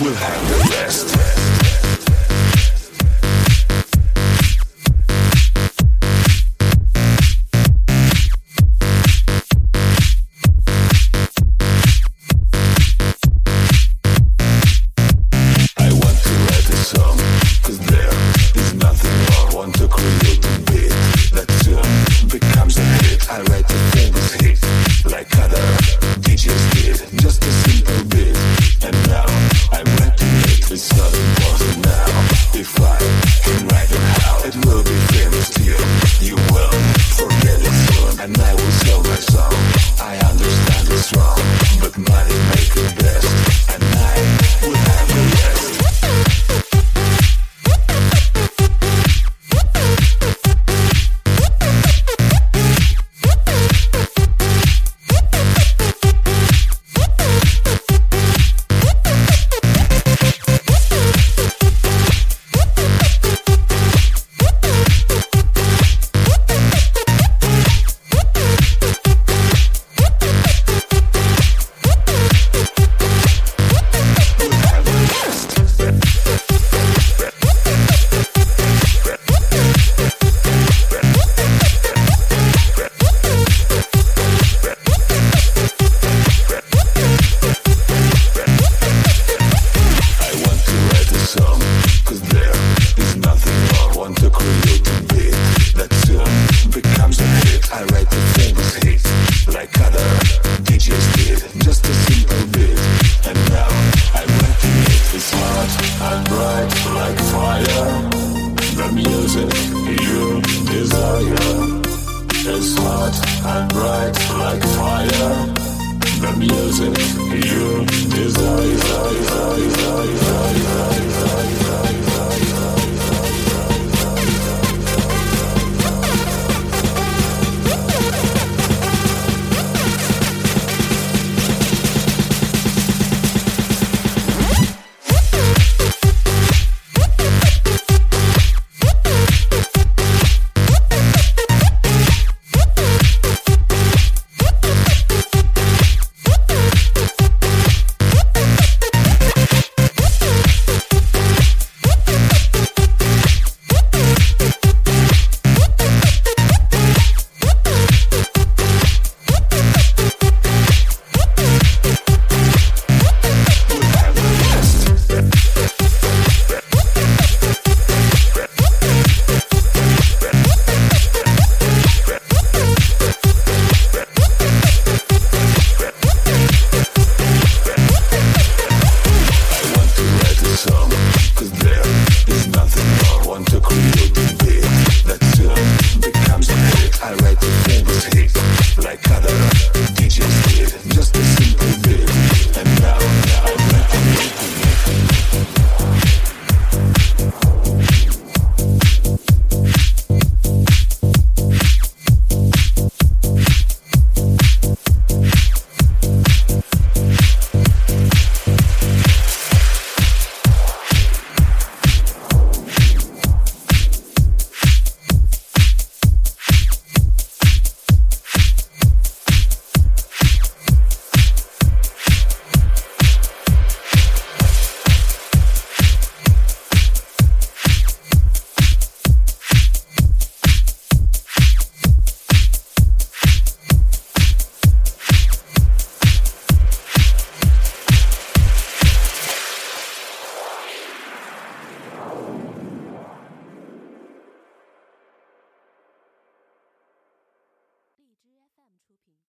will have the best. it's not music you desire. like the things hit, like other DJs did. 品